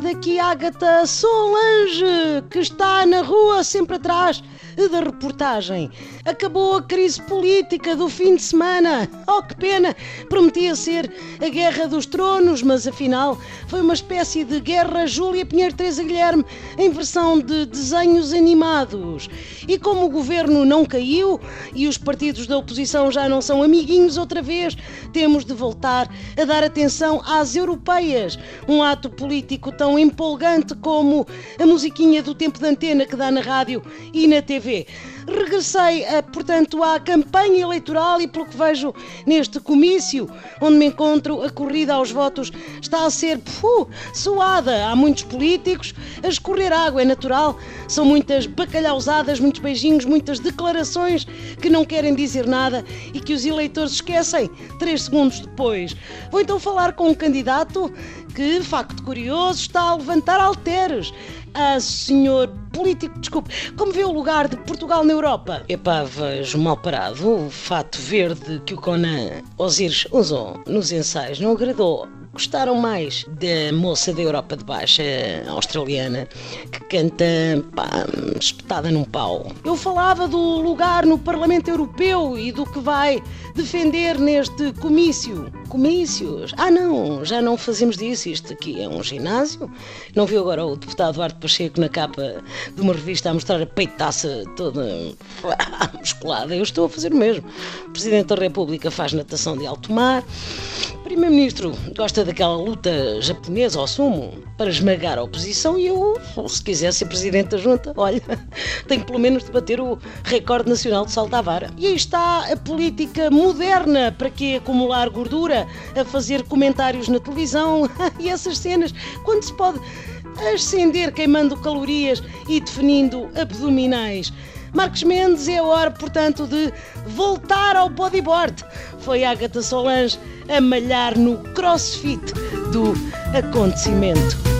daqui Ágata Solange, que está na rua sempre atrás da reportagem. Acabou a crise política do fim de semana. Oh, que pena! Prometia ser a Guerra dos Tronos, mas afinal foi uma espécie de Guerra Júlia Pinheiro Teresa Guilherme em versão de desenhos animados. E como o governo não caiu e os partidos da oposição já não são amiguinhos outra vez, temos de voltar a dar atenção às europeias. Um ato político tão empolgante como a musiquinha do tempo de antena que dá na rádio e na TV. Regressei, eh, portanto, à campanha eleitoral e, pelo que vejo neste comício, onde me encontro, a corrida aos votos está a ser puh, suada. Há muitos políticos a escorrer água, é natural. São muitas bacalhausadas, muitos beijinhos, muitas declarações que não querem dizer nada e que os eleitores esquecem três segundos depois. Vou então falar com um candidato que, facto curioso, está a levantar alteres. Ah, senhor político, desculpe, como vê o lugar de Portugal na Europa? Epá, vejo mal parado. O fato verde que o Conan Osiris usou nos ensaios não agradou gostaram mais da moça da Europa de Baixa, australiana, que canta pá, espetada num pau. Eu falava do lugar no Parlamento Europeu e do que vai defender neste comício. Comícios? Ah, não, já não fazemos disso. Isto aqui é um ginásio. Não viu agora o deputado Duarte Pacheco na capa de uma revista a mostrar a peitaça toda musculada? Eu estou a fazer o mesmo. O Presidente da República faz natação de alto mar. Primeiro-Ministro gosta daquela luta japonesa ao sumo para esmagar a oposição e eu, se quiser ser Presidente da Junta, olha, tenho pelo menos de bater o recorde nacional de salto à vara. E aí está a política moderna para que acumular gordura a fazer comentários na televisão e essas cenas, quando se pode ascender queimando calorias e definindo abdominais. Marcos Mendes é a hora, portanto, de voltar ao bodyboard. Foi Agatha Solange a malhar no crossfit do acontecimento.